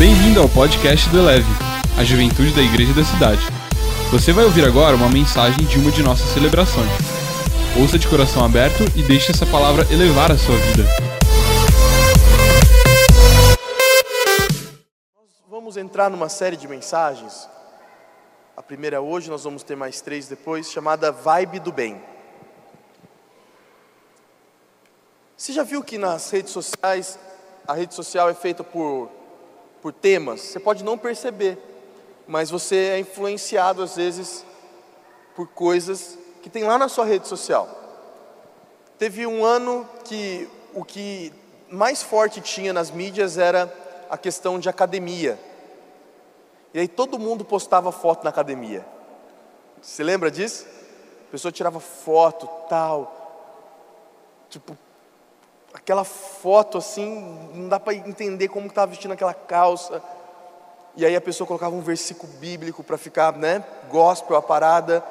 Bem-vindo ao podcast do Eleve, a juventude da igreja da cidade. Você vai ouvir agora uma mensagem de uma de nossas celebrações. Ouça de coração aberto e deixe essa palavra elevar a sua vida. Nós vamos entrar numa série de mensagens. A primeira é hoje, nós vamos ter mais três depois, chamada Vibe do Bem. Você já viu que nas redes sociais, a rede social é feita por, por temas? Você pode não perceber, mas você é influenciado às vezes por coisas que tem lá na sua rede social. Teve um ano que o que mais forte tinha nas mídias era a questão de academia. E aí todo mundo postava foto na academia. Você lembra disso? A pessoa tirava foto, tal. Tipo, aquela foto assim, não dá para entender como estava vestindo aquela calça. E aí a pessoa colocava um versículo bíblico para ficar, né, gospel a parada.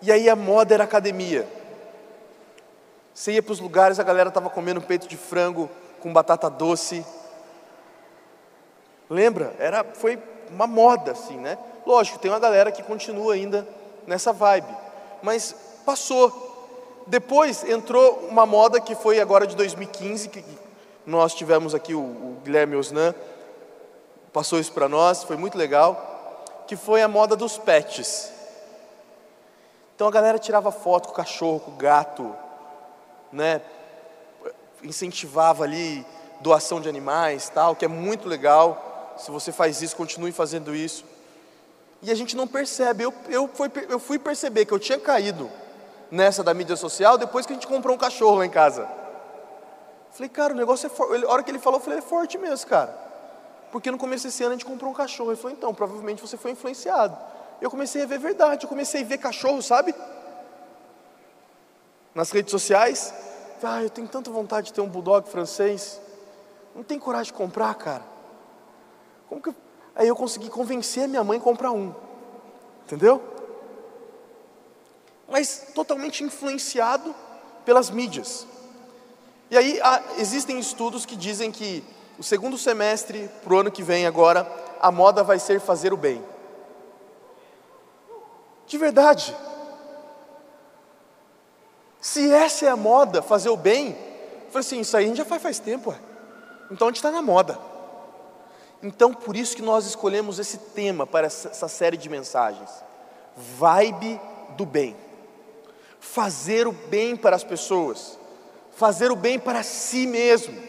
E aí a moda era academia. Você ia para os lugares, a galera estava comendo peito de frango com batata doce. Lembra? Era, foi uma moda assim, né? Lógico, tem uma galera que continua ainda nessa vibe, mas passou. Depois entrou uma moda que foi agora de 2015, que nós tivemos aqui o, o Guilherme Osnan, passou isso para nós, foi muito legal, que foi a moda dos pets. Então a galera tirava foto com o cachorro, com o gato, né? Incentivava ali doação de animais, tal, que é muito legal. Se você faz isso, continue fazendo isso. E a gente não percebe. Eu, eu, fui, eu fui perceber que eu tinha caído nessa da mídia social depois que a gente comprou um cachorro lá em casa. Falei, cara, o negócio é forte. A hora que ele falou, eu falei, é forte mesmo, cara. Porque no começo desse ano a gente comprou um cachorro. Ele falou, então, provavelmente você foi influenciado. Eu comecei a ver verdade, eu comecei a ver cachorro, sabe? Nas redes sociais. Ah, eu tenho tanta vontade de ter um bulldog francês. Não tem coragem de comprar, cara. Como que. Aí eu consegui convencer a minha mãe a comprar um. Entendeu? Mas totalmente influenciado pelas mídias. E aí há, existem estudos que dizem que o segundo semestre para o ano que vem agora, a moda vai ser fazer o bem. De verdade. Se essa é a moda, fazer o bem, eu falei assim, isso aí a gente já faz faz tempo, ué. então a gente está na moda. Então por isso que nós escolhemos esse tema para essa série de mensagens. Vibe do bem. Fazer o bem para as pessoas, fazer o bem para si mesmo,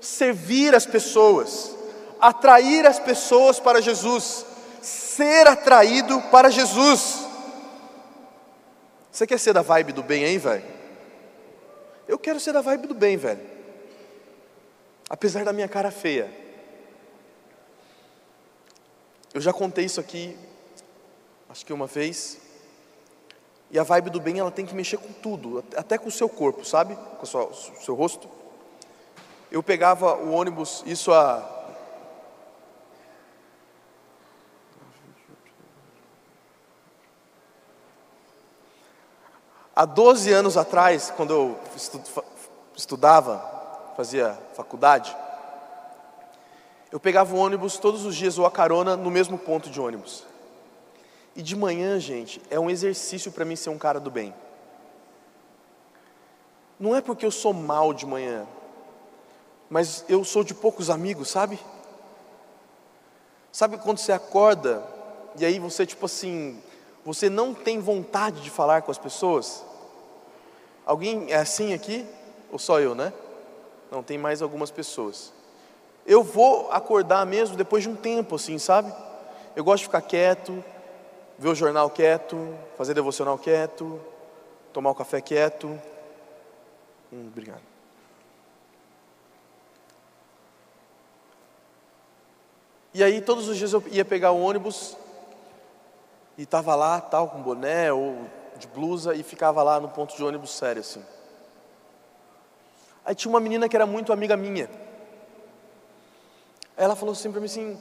servir as pessoas, atrair as pessoas para Jesus, ser atraído para Jesus. Você quer ser da vibe do bem aí, velho? Eu quero ser da vibe do bem, velho. Apesar da minha cara feia. Eu já contei isso aqui, acho que uma vez. E a vibe do bem, ela tem que mexer com tudo, até com o seu corpo, sabe? Com o seu, seu rosto. Eu pegava o ônibus, isso há Há 12 anos atrás, quando eu estudava, fazia faculdade, eu pegava o ônibus todos os dias ou a carona no mesmo ponto de ônibus. E de manhã, gente, é um exercício para mim ser um cara do bem. Não é porque eu sou mal de manhã, mas eu sou de poucos amigos, sabe? Sabe quando você acorda e aí você, tipo assim, você não tem vontade de falar com as pessoas? Alguém é assim aqui? Ou só eu, né? Não, tem mais algumas pessoas. Eu vou acordar mesmo depois de um tempo, assim, sabe? Eu gosto de ficar quieto, ver o jornal quieto, fazer devocional quieto, tomar o café quieto. Hum, obrigado. E aí todos os dias eu ia pegar o ônibus e estava lá, tal, com boné ou de blusa e ficava lá no ponto de ônibus sério assim. Aí tinha uma menina que era muito amiga minha. Ela falou assim para mim assim: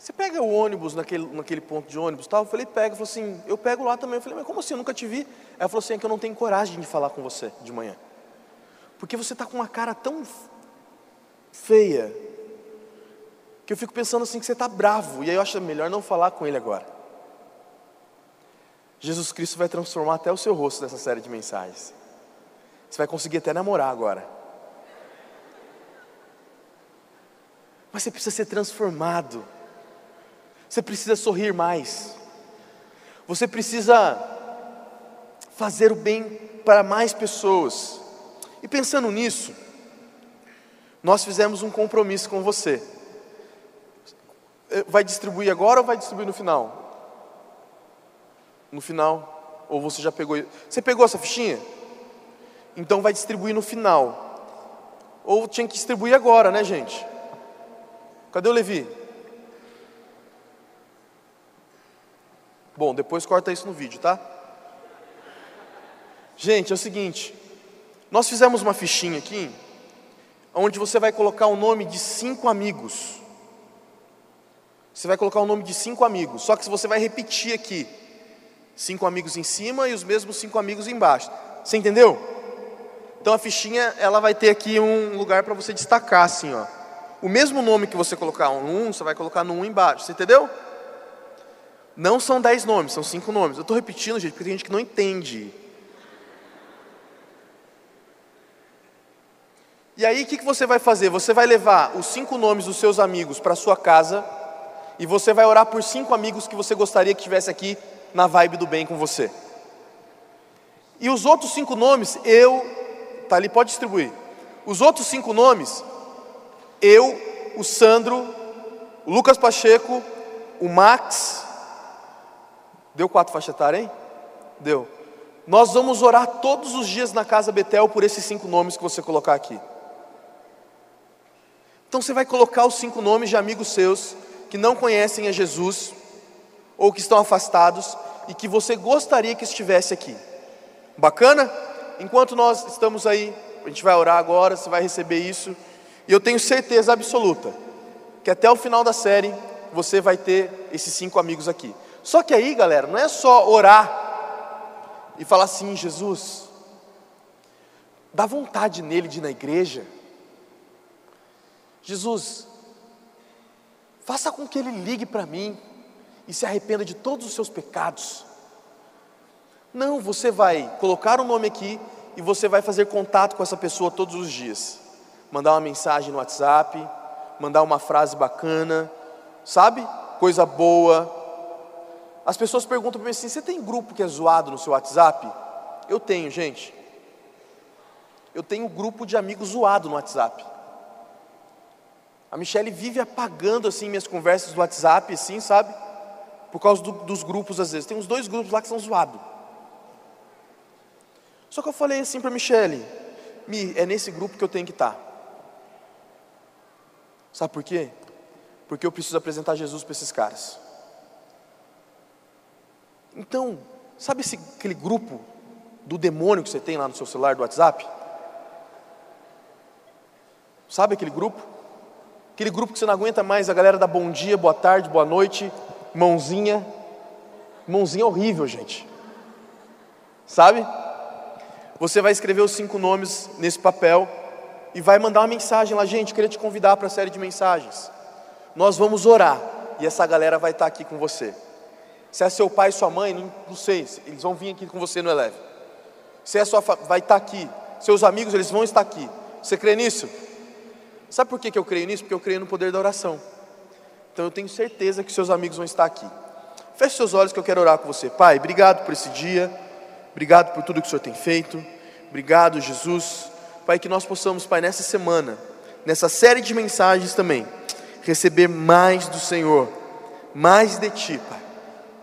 "Você pega o ônibus naquele, naquele ponto de ônibus, tal?" Eu falei: "Pega". Falou assim: "Eu pego lá também". Eu falei: "Mas como assim? Eu nunca te vi". Ela falou assim: "É que eu não tenho coragem de falar com você de manhã. Porque você está com uma cara tão feia. que eu fico pensando assim que você está bravo, e aí eu acho melhor não falar com ele agora. Jesus Cristo vai transformar até o seu rosto nessa série de mensagens. Você vai conseguir até namorar agora. Mas você precisa ser transformado. Você precisa sorrir mais. Você precisa fazer o bem para mais pessoas. E pensando nisso, nós fizemos um compromisso com você. Vai distribuir agora ou vai distribuir no final? No final? Ou você já pegou? Você pegou essa fichinha? Então vai distribuir no final. Ou tinha que distribuir agora, né, gente? Cadê o Levi? Bom, depois corta isso no vídeo, tá? Gente, é o seguinte. Nós fizemos uma fichinha aqui, onde você vai colocar o nome de cinco amigos. Você vai colocar o nome de cinco amigos, só que você vai repetir aqui: cinco amigos em cima e os mesmos cinco amigos embaixo. Você entendeu? Então a fichinha ela vai ter aqui um lugar para você destacar assim, ó. O mesmo nome que você colocar no um, você vai colocar no um embaixo. Você entendeu? Não são dez nomes, são cinco nomes. Eu estou repetindo, gente, porque tem gente que não entende. E aí, o que, que você vai fazer? Você vai levar os cinco nomes dos seus amigos para sua casa e você vai orar por cinco amigos que você gostaria que estivesse aqui na vibe do bem com você. E os outros cinco nomes, eu, tá ali, pode distribuir. Os outros cinco nomes, eu, o Sandro, o Lucas Pacheco, o Max, deu quatro faixa etária, hein? Deu. Nós vamos orar todos os dias na casa Betel por esses cinco nomes que você colocar aqui. Então você vai colocar os cinco nomes de amigos seus que não conhecem a Jesus ou que estão afastados e que você gostaria que estivesse aqui. Bacana? Enquanto nós estamos aí, a gente vai orar agora, você vai receber isso. E eu tenho certeza absoluta que até o final da série você vai ter esses cinco amigos aqui. Só que aí, galera, não é só orar e falar assim, Jesus, dá vontade nele de ir na igreja. Jesus, faça com que ele ligue para mim e se arrependa de todos os seus pecados. Não, você vai colocar o um nome aqui e você vai fazer contato com essa pessoa todos os dias. Mandar uma mensagem no WhatsApp, mandar uma frase bacana, sabe? Coisa boa. As pessoas perguntam para mim assim: você tem grupo que é zoado no seu WhatsApp? Eu tenho, gente. Eu tenho um grupo de amigos zoado no WhatsApp. A Michelle vive apagando assim minhas conversas do WhatsApp, assim, sabe? Por causa do, dos grupos às vezes. Tem uns dois grupos lá que são zoados. Só que eu falei assim para Michelle, Mi, é nesse grupo que eu tenho que estar. Tá. Sabe por quê? Porque eu preciso apresentar Jesus para esses caras. Então, sabe esse, aquele grupo do demônio que você tem lá no seu celular do WhatsApp? Sabe aquele grupo? Aquele grupo que você não aguenta mais, a galera dá bom dia, boa tarde, boa noite, mãozinha. Mãozinha horrível, gente. Sabe? Você vai escrever os cinco nomes nesse papel e vai mandar uma mensagem lá, gente, queria te convidar para a série de mensagens. Nós vamos orar e essa galera vai estar aqui com você. Se é seu pai e sua mãe, não, não sei, eles vão vir aqui com você no Eleve. Se é sua vai estar aqui. Seus amigos, eles vão estar aqui. Você crê nisso? Sabe por que eu creio nisso? Porque eu creio no poder da oração. Então eu tenho certeza que seus amigos vão estar aqui. Feche seus olhos que eu quero orar com você. Pai, obrigado por esse dia. Obrigado por tudo que o Senhor tem feito. Obrigado, Jesus. Pai, que nós possamos, Pai, nessa semana, nessa série de mensagens também, receber mais do Senhor, mais de Ti, Pai,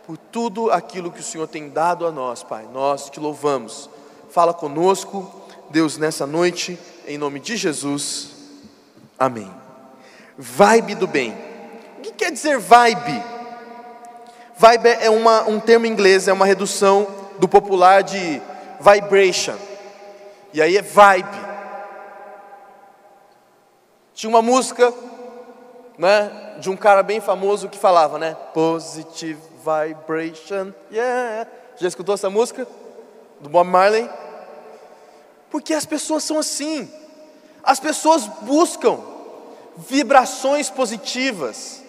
por tudo aquilo que o Senhor tem dado a nós, Pai. Nós te louvamos. Fala conosco, Deus, nessa noite, em nome de Jesus. Amém. Vibe do bem. O que quer dizer vibe? Vibe é uma, um termo inglês, é uma redução do popular de vibration. E aí é vibe. Tinha uma música, né, de um cara bem famoso que falava, né, positive vibration, yeah. Já escutou essa música do Bob Marley? Porque as pessoas são assim. As pessoas buscam vibrações positivas.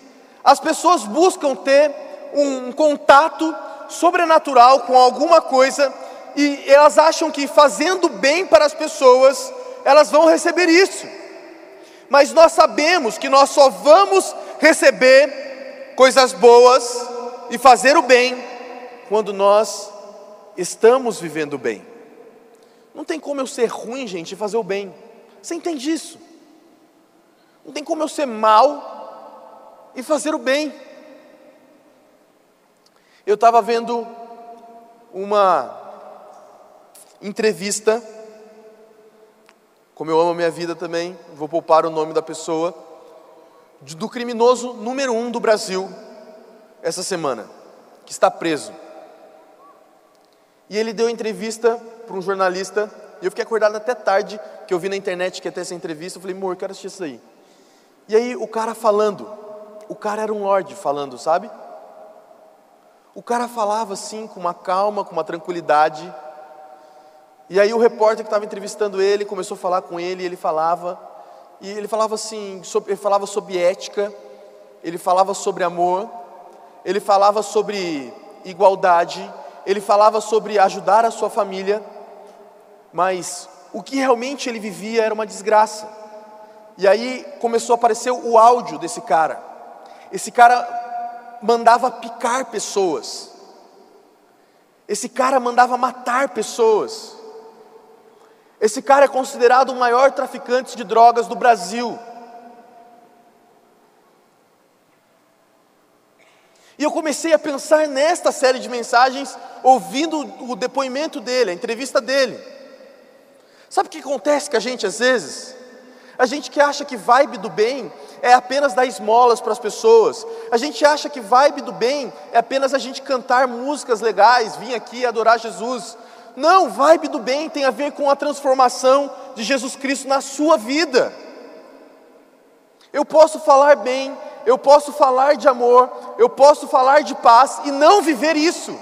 As pessoas buscam ter um contato sobrenatural com alguma coisa e elas acham que fazendo bem para as pessoas, elas vão receber isso. Mas nós sabemos que nós só vamos receber coisas boas e fazer o bem quando nós estamos vivendo bem. Não tem como eu ser ruim, gente, e fazer o bem. Você entende isso? Não tem como eu ser mal e fazer o bem. Eu estava vendo uma entrevista, como eu amo a minha vida também, vou poupar o nome da pessoa, do criminoso número um do Brasil essa semana, que está preso. E ele deu entrevista para um jornalista, e eu fiquei acordado até tarde, que eu vi na internet que ia ter essa entrevista, eu falei, amor, eu quero assistir isso aí. E aí o cara falando, o cara era um lorde falando, sabe? O cara falava assim, com uma calma, com uma tranquilidade. E aí o repórter que estava entrevistando ele começou a falar com ele, e ele falava, e ele falava assim, sobre, ele falava sobre ética, ele falava sobre amor, ele falava sobre igualdade, ele falava sobre ajudar a sua família, mas o que realmente ele vivia era uma desgraça. E aí começou a aparecer o áudio desse cara. Esse cara mandava picar pessoas. Esse cara mandava matar pessoas. Esse cara é considerado o maior traficante de drogas do Brasil. E eu comecei a pensar nesta série de mensagens, ouvindo o depoimento dele, a entrevista dele. Sabe o que acontece com a gente às vezes? A gente que acha que vibe do bem é apenas dar esmolas para as pessoas. A gente acha que vibe do bem é apenas a gente cantar músicas legais, vir aqui adorar Jesus. Não, vibe do bem tem a ver com a transformação de Jesus Cristo na sua vida. Eu posso falar bem, eu posso falar de amor, eu posso falar de paz e não viver isso.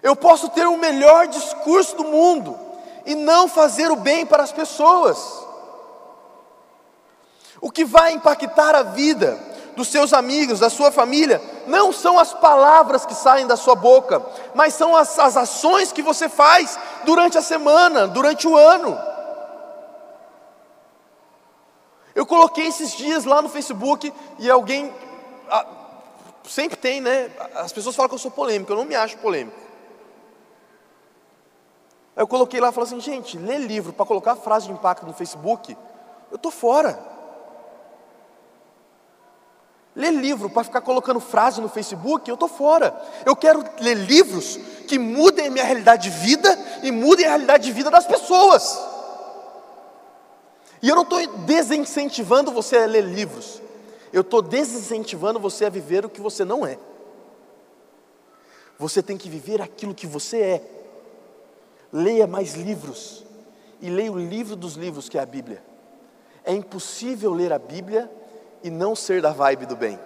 Eu posso ter o melhor discurso do mundo, e não fazer o bem para as pessoas. O que vai impactar a vida dos seus amigos, da sua família, não são as palavras que saem da sua boca, mas são as, as ações que você faz durante a semana, durante o ano. Eu coloquei esses dias lá no Facebook e alguém. sempre tem, né? As pessoas falam que eu sou polêmico, eu não me acho polêmico. Aí eu coloquei lá e falei assim, gente, ler livro para colocar frase de impacto no Facebook, eu estou fora. Ler livro para ficar colocando frase no Facebook, eu estou fora. Eu quero ler livros que mudem a minha realidade de vida e mudem a realidade de vida das pessoas. E eu não estou desincentivando você a ler livros, eu estou desincentivando você a viver o que você não é. Você tem que viver aquilo que você é leia mais livros e leia o livro dos livros que é a Bíblia. É impossível ler a Bíblia e não ser da vibe do bem.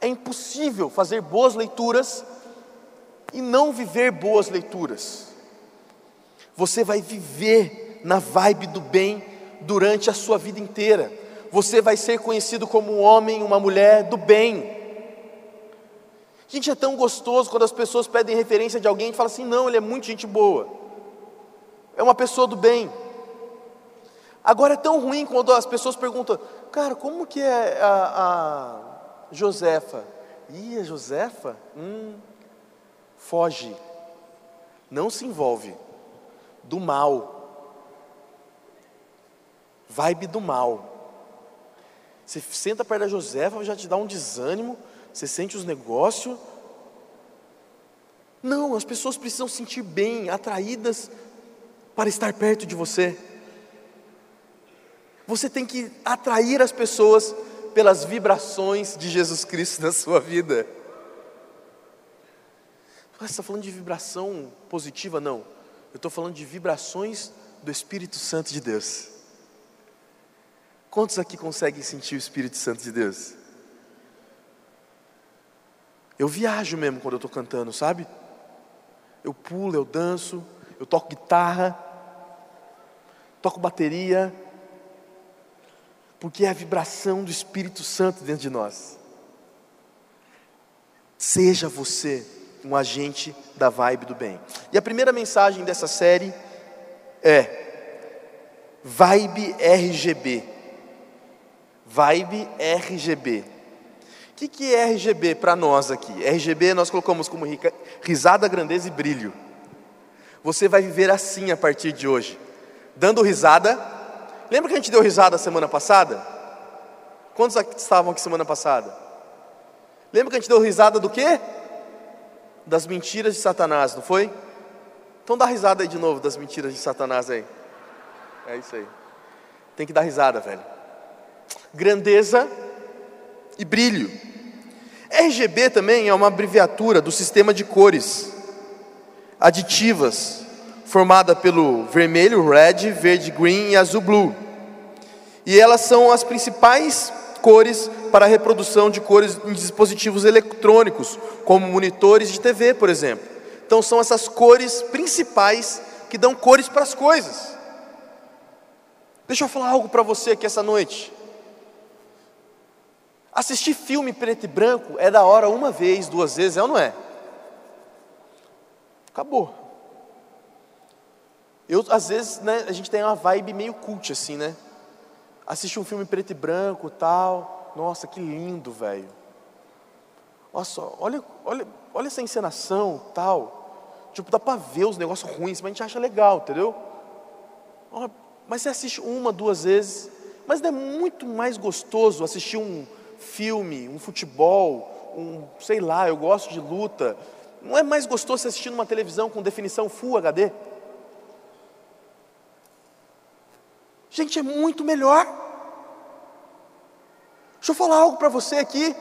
É impossível fazer boas leituras e não viver boas leituras. Você vai viver na vibe do bem durante a sua vida inteira. Você vai ser conhecido como um homem, uma mulher do bem. Gente, é tão gostoso quando as pessoas pedem referência de alguém e falam assim: não, ele é muito gente boa, é uma pessoa do bem. Agora é tão ruim quando as pessoas perguntam, cara, como que é a, a Josefa? Ih, a Josefa? Hum, foge, não se envolve, do mal, vibe do mal. Você senta perto da Josefa, já te dá um desânimo, você sente os negócios. Não, as pessoas precisam sentir bem, atraídas para estar perto de você. Você tem que atrair as pessoas pelas vibrações de Jesus Cristo na sua vida. Você está falando de vibração positiva? Não. Eu estou falando de vibrações do Espírito Santo de Deus. Quantos aqui conseguem sentir o Espírito Santo de Deus? Eu viajo mesmo quando eu estou cantando, sabe? Eu pulo, eu danço, eu toco guitarra, toco bateria. porque é a vibração do Espírito Santo dentro de nós. Seja você um agente da vibe do bem. E a primeira mensagem dessa série é Vibe RGB. Vibe RGB. O que, que é RGB para nós aqui? RGB nós colocamos como risada, grandeza e brilho. Você vai viver assim a partir de hoje, dando risada. Lembra que a gente deu risada semana passada? Quantos estavam aqui semana passada? Lembra que a gente deu risada do quê? Das mentiras de Satanás, não foi? Então dá risada aí de novo das mentiras de Satanás aí. É isso aí. Tem que dar risada, velho. Grandeza e brilho. RGB também é uma abreviatura do sistema de cores aditivas, formada pelo vermelho, red, verde, green e azul, blue. E elas são as principais cores para a reprodução de cores em dispositivos eletrônicos, como monitores de TV, por exemplo. Então são essas cores principais que dão cores para as coisas. Deixa eu falar algo para você aqui essa noite. Assistir filme preto e branco é da hora uma vez, duas vezes, é ou não é? Acabou. Eu, às vezes, né, a gente tem uma vibe meio cult assim, né? Assistir um filme preto e branco, tal. Nossa, que lindo, velho. Olha olha, olha, essa encenação, tal. Tipo, dá para ver os negócios ruins, mas a gente acha legal, entendeu? Mas você assiste uma, duas vezes, mas não é muito mais gostoso assistir um filme, um futebol, um, sei lá, eu gosto de luta. Não é mais gostoso assistir numa televisão com definição Full HD? Gente, é muito melhor. Deixa eu falar algo para você aqui.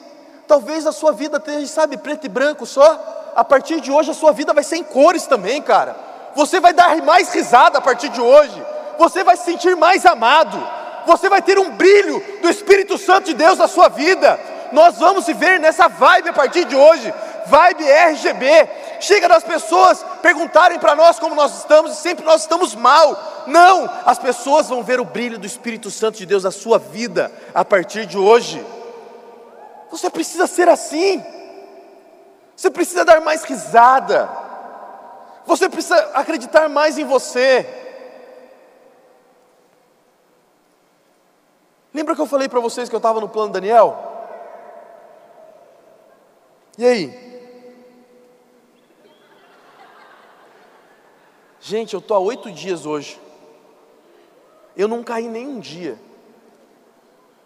Talvez a sua vida esteja, sabe, preto e branco só. A partir de hoje a sua vida vai ser em cores também, cara. Você vai dar mais risada a partir de hoje. Você vai se sentir mais amado você vai ter um brilho do Espírito Santo de Deus na sua vida. Nós vamos viver nessa vibe a partir de hoje, vibe RGB. Chega das pessoas perguntarem para nós como nós estamos e sempre nós estamos mal. Não, as pessoas vão ver o brilho do Espírito Santo de Deus na sua vida a partir de hoje. Você precisa ser assim. Você precisa dar mais risada. Você precisa acreditar mais em você. Lembra que eu falei para vocês que eu estava no plano Daniel? E aí? Gente, eu estou há oito dias hoje. Eu não caí nem um dia.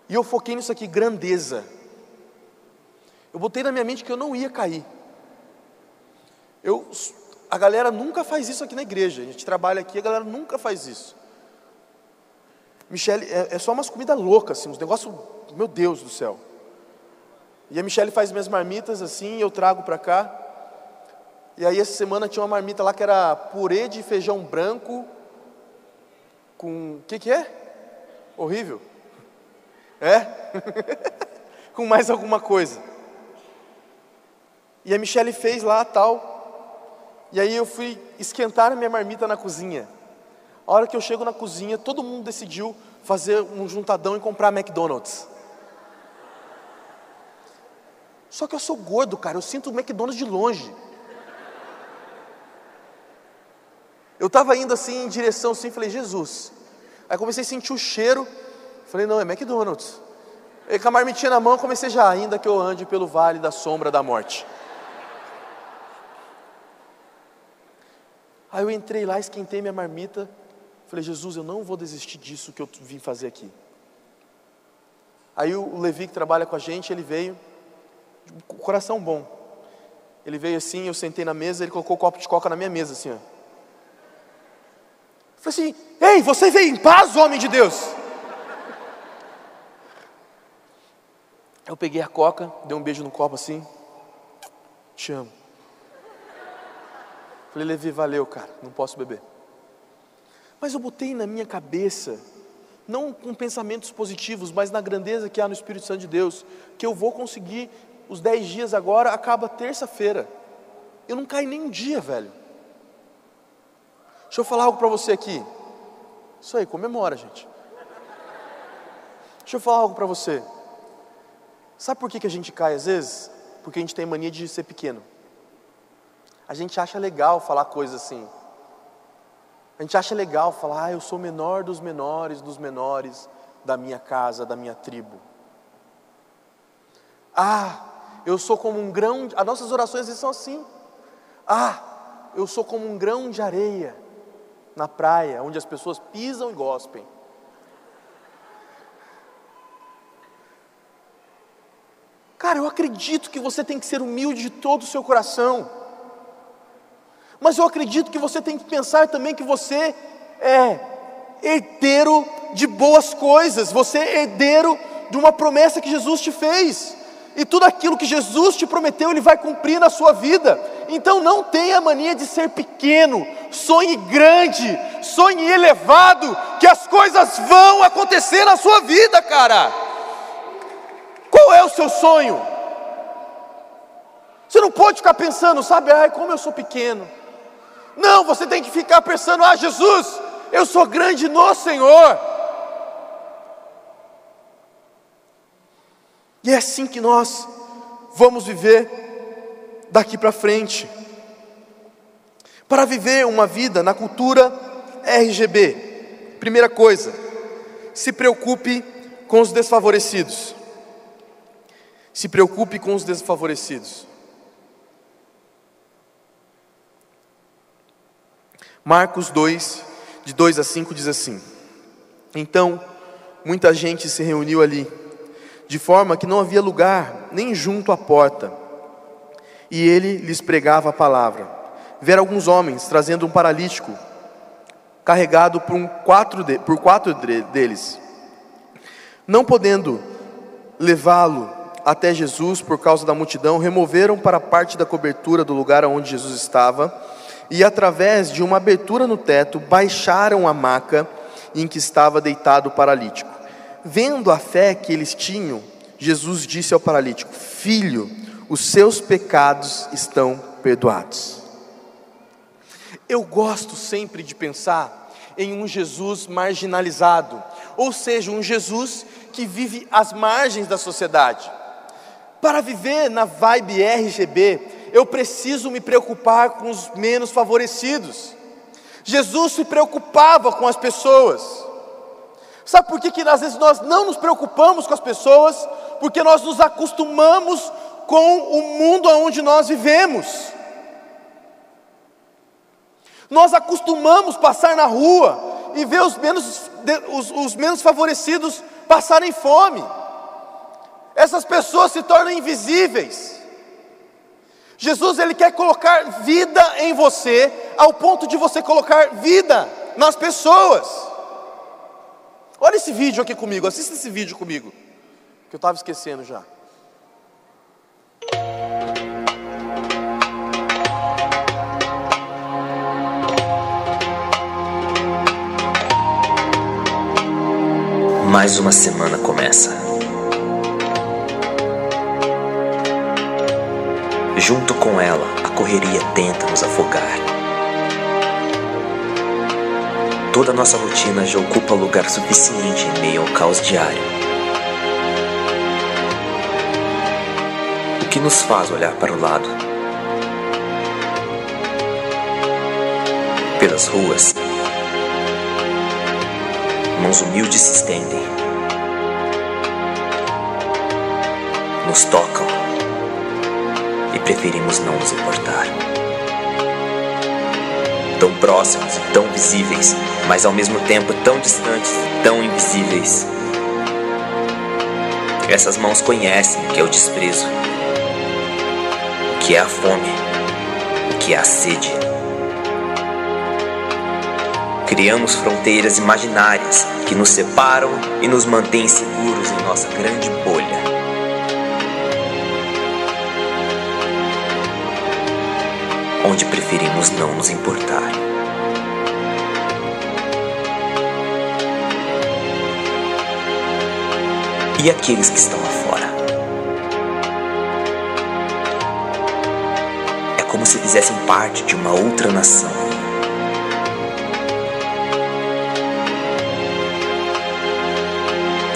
E eu foquei nisso aqui, grandeza. Eu botei na minha mente que eu não ia cair. Eu, a galera nunca faz isso aqui na igreja. A gente trabalha aqui, a galera nunca faz isso. Michele, é, é só umas comidas loucas, assim, uns negócios, meu Deus do céu. E a Michele faz minhas marmitas assim, eu trago para cá. E aí essa semana tinha uma marmita lá que era purê de feijão branco com, o que que é? Horrível. É? com mais alguma coisa. E a Michele fez lá tal. E aí eu fui esquentar a minha marmita na cozinha. A hora que eu chego na cozinha, todo mundo decidiu fazer um juntadão e comprar McDonald's. Só que eu sou gordo, cara, eu sinto o McDonald's de longe. Eu estava indo assim em direção assim, falei, Jesus. Aí comecei a sentir o cheiro, falei, não, é McDonald's. E com a marmitinha na mão, comecei já, ainda que eu ande pelo vale da sombra da morte. Aí eu entrei lá, esquentei minha marmita, Falei, Jesus, eu não vou desistir disso que eu vim fazer aqui. Aí o Levi que trabalha com a gente, ele veio, com o coração bom. Ele veio assim, eu sentei na mesa, ele colocou o um copo de coca na minha mesa, assim, ó. Falei assim, ei, você veio em paz, homem de Deus? Eu peguei a coca, dei um beijo no copo assim, te amo. Falei, Levi, valeu, cara, não posso beber. Mas eu botei na minha cabeça, não com pensamentos positivos, mas na grandeza que há no Espírito Santo de Deus, que eu vou conseguir os dez dias agora, acaba terça-feira. Eu não caí nem um dia, velho. Deixa eu falar algo para você aqui. Isso aí, comemora, gente. Deixa eu falar algo para você. Sabe por que, que a gente cai às vezes? Porque a gente tem mania de ser pequeno. A gente acha legal falar coisas assim. A gente acha legal falar, ah, eu sou menor dos menores dos menores da minha casa, da minha tribo. Ah, eu sou como um grão. As nossas orações são assim. Ah, eu sou como um grão de areia na praia, onde as pessoas pisam e gospem. Cara, eu acredito que você tem que ser humilde de todo o seu coração. Mas eu acredito que você tem que pensar também que você é herdeiro de boas coisas, você é herdeiro de uma promessa que Jesus te fez. E tudo aquilo que Jesus te prometeu, Ele vai cumprir na sua vida. Então não tenha mania de ser pequeno, sonhe grande, sonhe elevado, que as coisas vão acontecer na sua vida, cara. Qual é o seu sonho? Você não pode ficar pensando, sabe, ai, como eu sou pequeno. Não, você tem que ficar pensando, ah, Jesus, eu sou grande no Senhor. E é assim que nós vamos viver daqui para frente. Para viver uma vida na cultura RGB, primeira coisa, se preocupe com os desfavorecidos. Se preocupe com os desfavorecidos. Marcos 2, de 2 a 5 diz assim: Então, muita gente se reuniu ali, de forma que não havia lugar nem junto à porta. E ele lhes pregava a palavra. Vieram alguns homens trazendo um paralítico, carregado por, um quatro, de, por quatro deles. Não podendo levá-lo até Jesus por causa da multidão, removeram para parte da cobertura do lugar onde Jesus estava e, através de uma abertura no teto, baixaram a maca em que estava deitado o paralítico. Vendo a fé que eles tinham, Jesus disse ao paralítico: Filho, os seus pecados estão perdoados. Eu gosto sempre de pensar em um Jesus marginalizado, ou seja, um Jesus que vive às margens da sociedade. Para viver na vibe RGB, eu preciso me preocupar com os menos favorecidos. Jesus se preocupava com as pessoas. Sabe por que, que às vezes nós não nos preocupamos com as pessoas? Porque nós nos acostumamos com o mundo onde nós vivemos. Nós acostumamos passar na rua e ver os menos, os, os menos favorecidos passarem fome essas pessoas se tornam invisíveis. Jesus ele quer colocar vida em você, ao ponto de você colocar vida nas pessoas. Olha esse vídeo aqui comigo, assista esse vídeo comigo, que eu estava esquecendo já. Mais uma semana começa. Junto com ela, a correria tenta nos afogar. Toda nossa rotina já ocupa lugar suficiente em meio ao caos diário. O que nos faz olhar para o lado? Pelas ruas, mãos humildes se estendem, nos tocam preferimos não nos importar. Tão próximos e tão visíveis, mas ao mesmo tempo tão distantes e tão invisíveis. Essas mãos conhecem o que é o desprezo, o que é a fome, o que é a sede. Criamos fronteiras imaginárias que nos separam e nos mantêm seguros em nossa grande bolha. Onde preferimos não nos importar. E aqueles que estão lá fora? É como se fizessem parte de uma outra nação.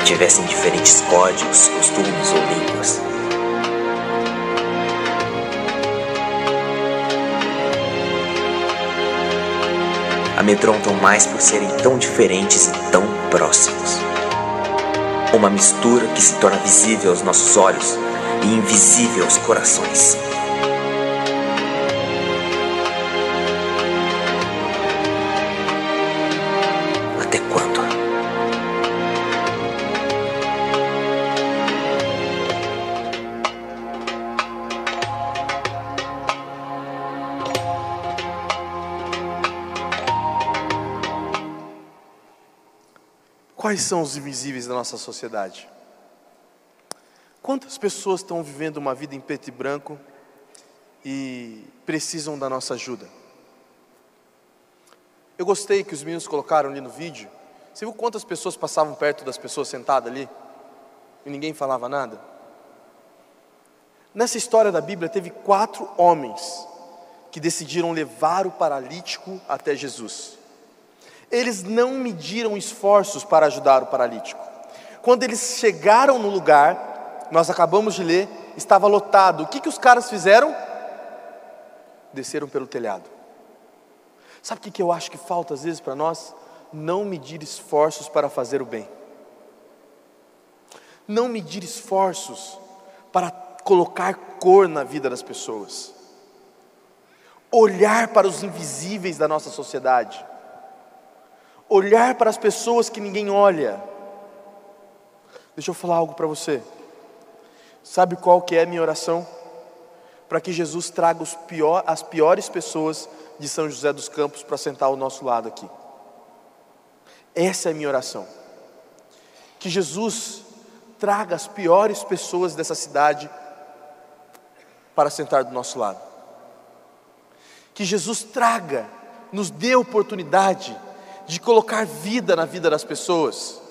tivessem diferentes códigos, costumes ou línguas. Amedrontam mais por serem tão diferentes e tão próximos. Uma mistura que se torna visível aos nossos olhos e invisível aos corações. Quais são os invisíveis da nossa sociedade? Quantas pessoas estão vivendo uma vida em preto e branco e precisam da nossa ajuda? Eu gostei que os meninos colocaram ali no vídeo. Você viu quantas pessoas passavam perto das pessoas sentadas ali e ninguém falava nada? Nessa história da Bíblia teve quatro homens que decidiram levar o paralítico até Jesus. Eles não mediram esforços para ajudar o paralítico. Quando eles chegaram no lugar, nós acabamos de ler, estava lotado. O que, que os caras fizeram? Desceram pelo telhado. Sabe o que, que eu acho que falta às vezes para nós? Não medir esforços para fazer o bem. Não medir esforços para colocar cor na vida das pessoas. Olhar para os invisíveis da nossa sociedade olhar para as pessoas que ninguém olha. Deixa eu falar algo para você. Sabe qual que é a minha oração? Para que Jesus traga pior, as piores pessoas de São José dos Campos para sentar ao nosso lado aqui. Essa é a minha oração. Que Jesus traga as piores pessoas dessa cidade para sentar do nosso lado. Que Jesus traga, nos dê oportunidade de colocar vida na vida das pessoas.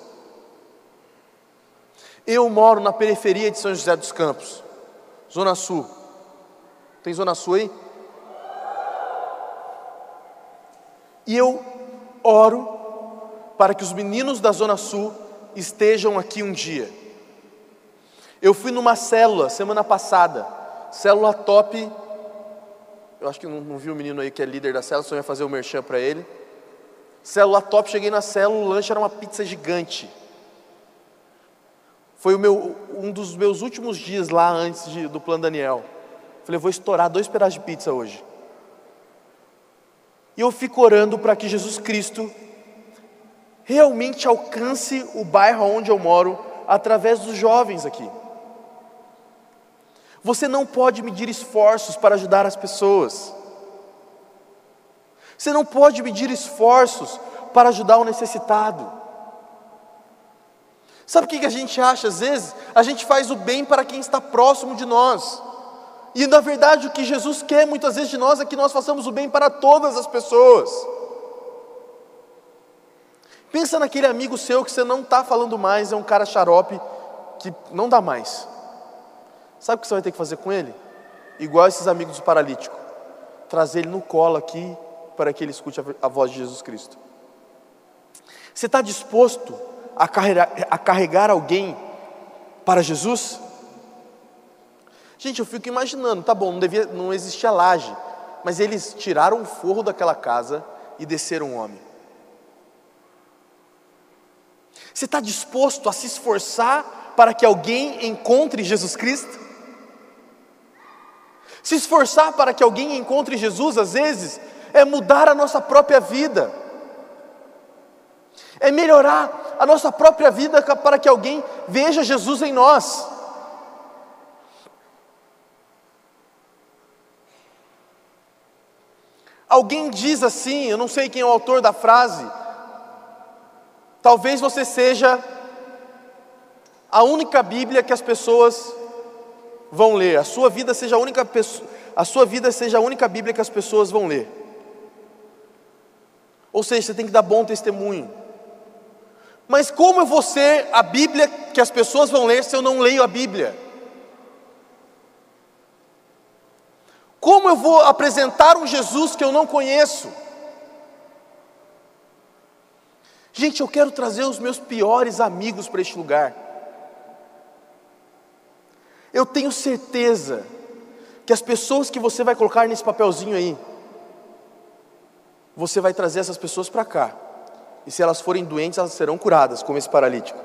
Eu moro na periferia de São José dos Campos, Zona Sul. Tem Zona Sul aí? E eu oro para que os meninos da Zona Sul estejam aqui um dia. Eu fui numa célula semana passada, célula top. Eu acho que não, não vi o menino aí que é líder da célula, só ia fazer o merchan para ele. Célula top, cheguei na célula, o lanche era uma pizza gigante. Foi meu, um dos meus últimos dias lá antes de, do plano Daniel. Falei, vou estourar dois pedaços de pizza hoje. E eu fico orando para que Jesus Cristo realmente alcance o bairro onde eu moro através dos jovens aqui. Você não pode medir esforços para ajudar as pessoas. Você não pode medir esforços para ajudar o necessitado. Sabe o que a gente acha às vezes? A gente faz o bem para quem está próximo de nós. E na verdade o que Jesus quer muitas vezes de nós é que nós façamos o bem para todas as pessoas. Pensa naquele amigo seu que você não está falando mais, é um cara xarope que não dá mais. Sabe o que você vai ter que fazer com ele? Igual esses amigos do paralítico. Trazer ele no colo aqui para que ele escute a voz de Jesus Cristo. Você está disposto a carregar, a carregar alguém para Jesus? Gente, eu fico imaginando, tá bom, não, devia, não existia laje, mas eles tiraram o forro daquela casa e desceram um homem. Você está disposto a se esforçar para que alguém encontre Jesus Cristo? Se esforçar para que alguém encontre Jesus, às vezes, é mudar a nossa própria vida, é melhorar a nossa própria vida para que alguém veja Jesus em nós. Alguém diz assim, eu não sei quem é o autor da frase, talvez você seja a única Bíblia que as pessoas vão ler, a sua vida seja a única a sua vida seja a única Bíblia que as pessoas vão ler. Ou seja, você tem que dar bom testemunho. Mas como eu vou ser a Bíblia que as pessoas vão ler se eu não leio a Bíblia? Como eu vou apresentar um Jesus que eu não conheço? Gente, eu quero trazer os meus piores amigos para este lugar. Eu tenho certeza que as pessoas que você vai colocar nesse papelzinho aí, você vai trazer essas pessoas para cá. E se elas forem doentes, elas serão curadas, como esse paralítico.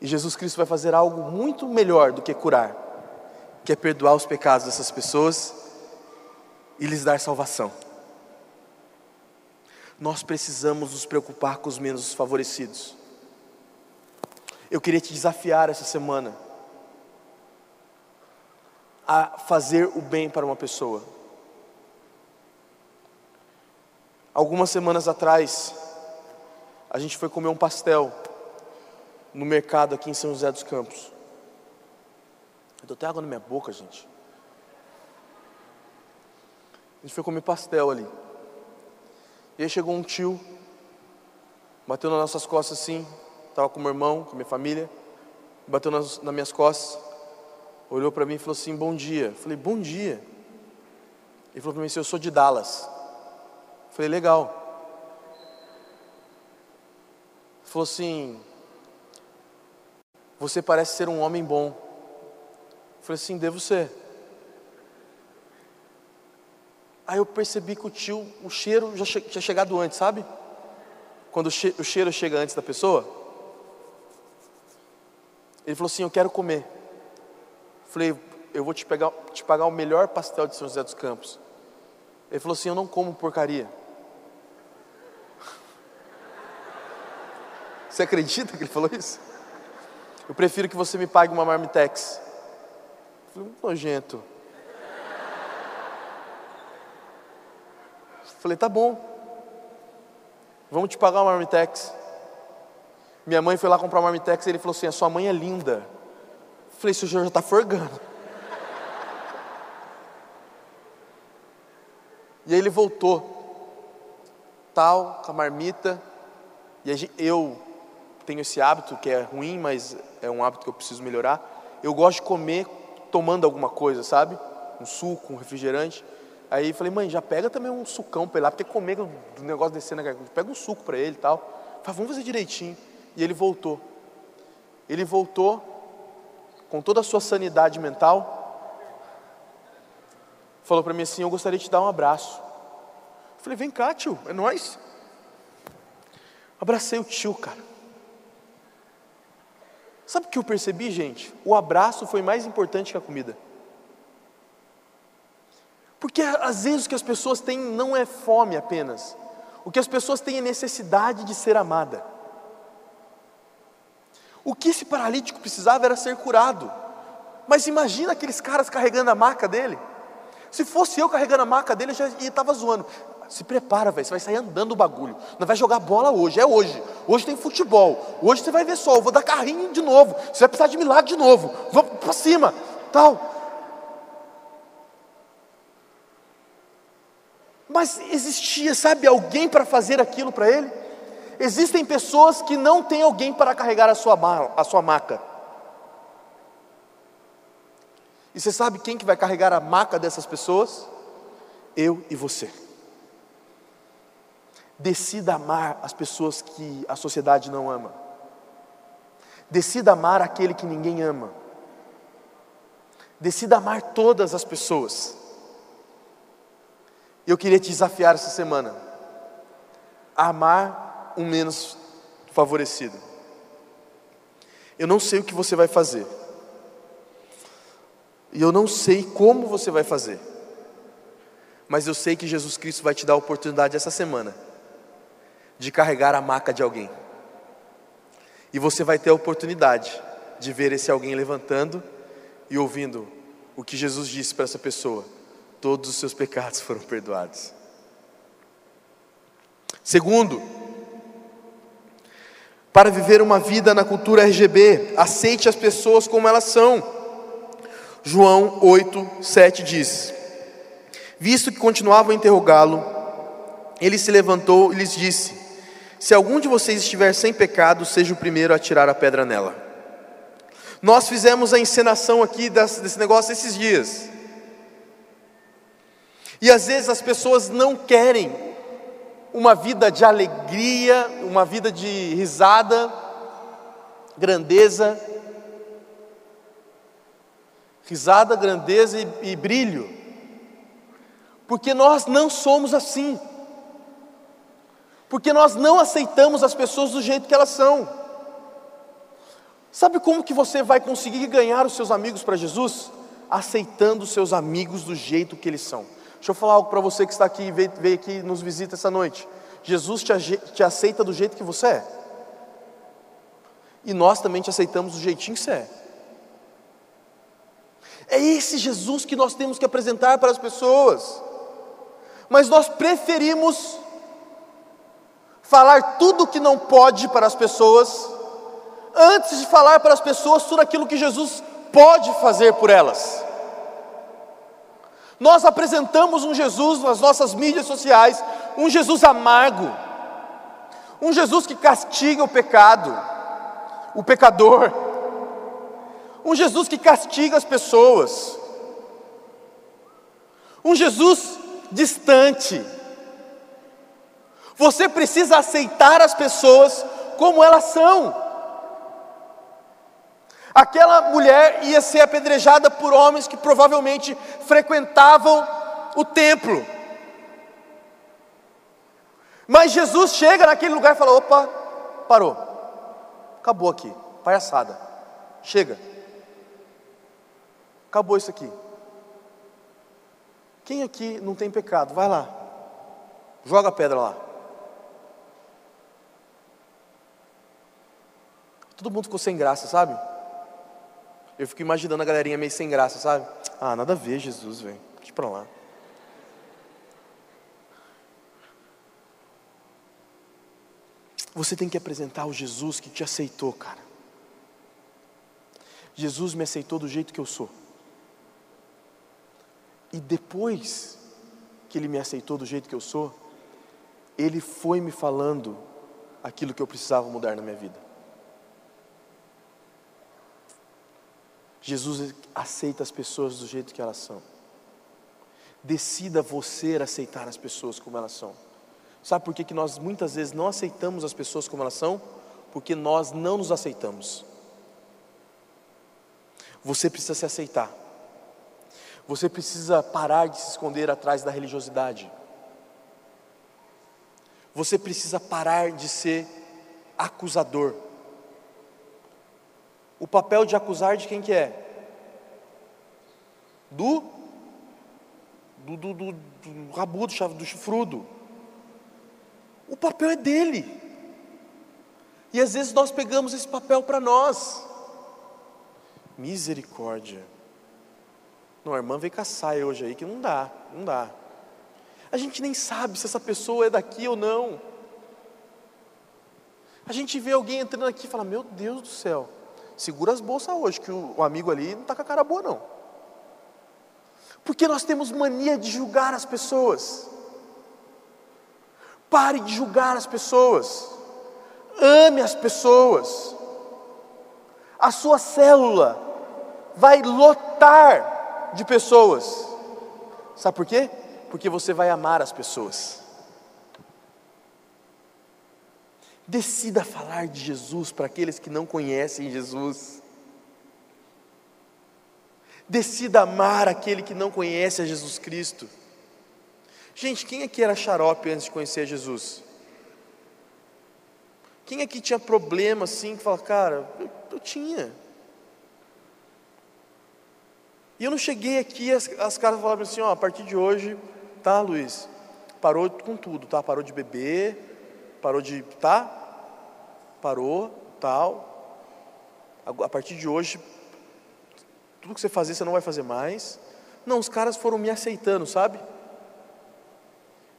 E Jesus Cristo vai fazer algo muito melhor do que curar, que é perdoar os pecados dessas pessoas e lhes dar salvação. Nós precisamos nos preocupar com os menos favorecidos. Eu queria te desafiar essa semana a fazer o bem para uma pessoa. Algumas semanas atrás, a gente foi comer um pastel no mercado aqui em São José dos Campos. Eu tô até água na minha boca, gente. A gente foi comer pastel ali. E aí chegou um tio, bateu nas nossas costas assim, estava com meu irmão, com minha família, bateu nas, nas minhas costas, olhou para mim e falou assim: Bom dia. Eu falei: Bom dia. Ele falou para mim assim: Eu sou de Dallas. Falei: Legal. Falou assim: Você parece ser um homem bom. Falei assim: Devo ser. Aí eu percebi que o tio, o cheiro já tinha chegado antes, sabe? Quando o cheiro chega antes da pessoa. Ele falou assim: Eu quero comer. Falei: Eu vou te, pegar, te pagar o melhor pastel de São José dos Campos. Ele falou assim: Eu não como porcaria. Você acredita que ele falou isso? Eu prefiro que você me pague uma marmitex. Eu falei: Nojento. Falei, tá bom. Vamos te pagar uma marmitex. Minha mãe foi lá comprar uma marmitex e ele falou assim: a sua mãe é linda. Falei, o senhor já está forgando. E aí ele voltou, tal, com a marmita. E eu tenho esse hábito que é ruim, mas é um hábito que eu preciso melhorar. Eu gosto de comer tomando alguma coisa, sabe? Um suco, um refrigerante. Aí falei, mãe, já pega também um sucão para ele lá, porque comer o negócio descendo na garganta, pega um suco para ele e tal. Falei, vamos fazer direitinho. E ele voltou. Ele voltou com toda a sua sanidade mental. Falou para mim assim: Eu gostaria de te dar um abraço. Falei, vem cá, tio, é nós. Abracei o tio, cara. Sabe o que eu percebi, gente? O abraço foi mais importante que a comida. Porque às vezes o que as pessoas têm não é fome apenas. O que as pessoas têm é necessidade de ser amada. O que esse paralítico precisava era ser curado. Mas imagina aqueles caras carregando a maca dele. Se fosse eu carregando a maca dele, eu já estava zoando. Se prepara, velho, você vai sair andando o bagulho. Não vai jogar bola hoje, é hoje. Hoje tem futebol. Hoje você vai ver só, eu vou dar carrinho de novo. Você vai precisar de milagre de novo. Vamos para cima, tal. Mas existia, sabe, alguém para fazer aquilo para ele? Existem pessoas que não têm alguém para carregar a sua, a sua maca. E você sabe quem que vai carregar a maca dessas pessoas? Eu e você. Decida amar as pessoas que a sociedade não ama. Decida amar aquele que ninguém ama. Decida amar todas as pessoas. Eu queria te desafiar essa semana a amar um menos favorecido. Eu não sei o que você vai fazer. E eu não sei como você vai fazer. Mas eu sei que Jesus Cristo vai te dar a oportunidade essa semana de carregar a maca de alguém. E você vai ter a oportunidade de ver esse alguém levantando e ouvindo o que Jesus disse para essa pessoa todos os seus pecados foram perdoados. Segundo, para viver uma vida na cultura RGB, aceite as pessoas como elas são. João 8, 7 diz: Visto que continuavam a interrogá-lo, ele se levantou e lhes disse: Se algum de vocês estiver sem pecado, seja o primeiro a tirar a pedra nela. Nós fizemos a encenação aqui desse negócio esses dias. E às vezes as pessoas não querem uma vida de alegria, uma vida de risada, grandeza, risada, grandeza e, e brilho, porque nós não somos assim, porque nós não aceitamos as pessoas do jeito que elas são. Sabe como que você vai conseguir ganhar os seus amigos para Jesus? Aceitando os seus amigos do jeito que eles são. Deixa eu falar algo para você que está aqui veio, veio aqui nos visita essa noite. Jesus te, te aceita do jeito que você é. E nós também te aceitamos do jeitinho que você é. É esse Jesus que nós temos que apresentar para as pessoas. Mas nós preferimos falar tudo o que não pode para as pessoas, antes de falar para as pessoas tudo aquilo que Jesus pode fazer por elas. Nós apresentamos um Jesus nas nossas mídias sociais, um Jesus amargo, um Jesus que castiga o pecado, o pecador, um Jesus que castiga as pessoas, um Jesus distante. Você precisa aceitar as pessoas como elas são. Aquela mulher ia ser apedrejada por homens que provavelmente frequentavam o templo. Mas Jesus chega naquele lugar e fala: opa, parou, acabou aqui, palhaçada, chega, acabou isso aqui. Quem aqui não tem pecado? Vai lá, joga a pedra lá. Todo mundo ficou sem graça, sabe? Eu fico imaginando a galerinha meio sem graça, sabe? Ah, nada a ver, Jesus, velho. Deixa pra lá. Você tem que apresentar o Jesus que te aceitou, cara. Jesus me aceitou do jeito que eu sou. E depois que Ele me aceitou do jeito que eu sou, Ele foi me falando aquilo que eu precisava mudar na minha vida. Jesus aceita as pessoas do jeito que elas são. Decida você aceitar as pessoas como elas são. Sabe por que, que nós muitas vezes não aceitamos as pessoas como elas são? Porque nós não nos aceitamos. Você precisa se aceitar. Você precisa parar de se esconder atrás da religiosidade. Você precisa parar de ser acusador. O papel de acusar de quem que é? Do do, do, do, do do chifrudo. O papel é dele. E às vezes nós pegamos esse papel para nós. Misericórdia. Não, a irmã veio caçar hoje aí que não dá, não dá. A gente nem sabe se essa pessoa é daqui ou não. A gente vê alguém entrando aqui e fala: Meu Deus do céu, segura as bolsas hoje, que o, o amigo ali não está com a cara boa, não. Porque nós temos mania de julgar as pessoas. Pare de julgar as pessoas. Ame as pessoas. A sua célula vai lotar de pessoas. Sabe por quê? Porque você vai amar as pessoas. Decida falar de Jesus para aqueles que não conhecem Jesus. Decida amar aquele que não conhece a Jesus Cristo. Gente, quem aqui era xarope antes de conhecer Jesus? Quem aqui tinha problema assim, que fala, cara, eu, eu tinha. E eu não cheguei aqui, as, as caras falaram assim, ó, a partir de hoje, tá, Luiz, parou com tudo, tá? Parou de beber, parou de, tá? Parou, tal. A partir de hoje, tudo que você fazia você não vai fazer mais. Não, os caras foram me aceitando, sabe?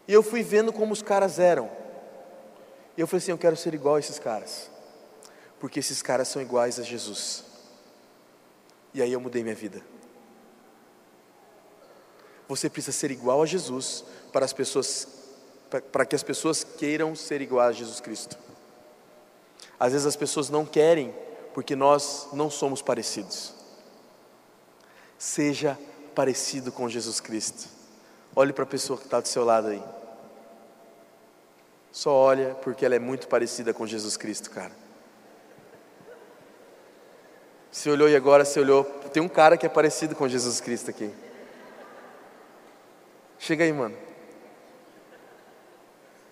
E eu fui vendo como os caras eram. E eu falei assim: eu quero ser igual a esses caras. Porque esses caras são iguais a Jesus. E aí eu mudei minha vida. Você precisa ser igual a Jesus para as pessoas para que as pessoas queiram ser iguais a Jesus Cristo. Às vezes as pessoas não querem porque nós não somos parecidos. Seja parecido com Jesus Cristo. Olhe para a pessoa que está do seu lado aí. Só olha porque ela é muito parecida com Jesus Cristo, cara. Você olhou e agora você olhou. Tem um cara que é parecido com Jesus Cristo aqui. Chega aí, mano.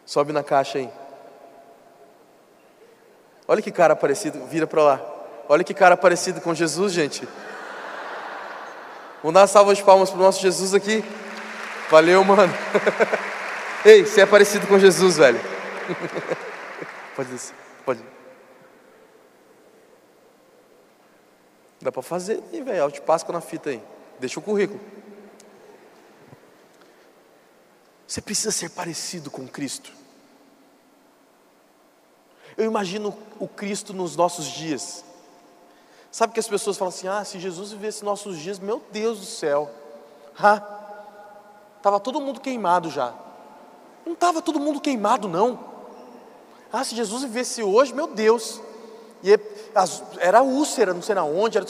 Sobe na caixa aí. Olha que cara parecido, vira para lá. Olha que cara parecido com Jesus, gente. Vamos dar uma salva de palmas pro nosso Jesus aqui. Valeu, mano. Ei, você é parecido com Jesus, velho. pode descer, pode. Dá para fazer, velho. Eu te passo na fita aí. Deixa o currículo. Você precisa ser parecido com Cristo. Eu imagino o Cristo nos nossos dias. Sabe que as pessoas falam assim: ah, se Jesus vivesse nossos dias, meu Deus do céu. Ah, estava todo mundo queimado já. Não estava todo mundo queimado, não. Ah, se Jesus vivesse hoje, meu Deus. E é, era úlcera, não sei na onde. Era...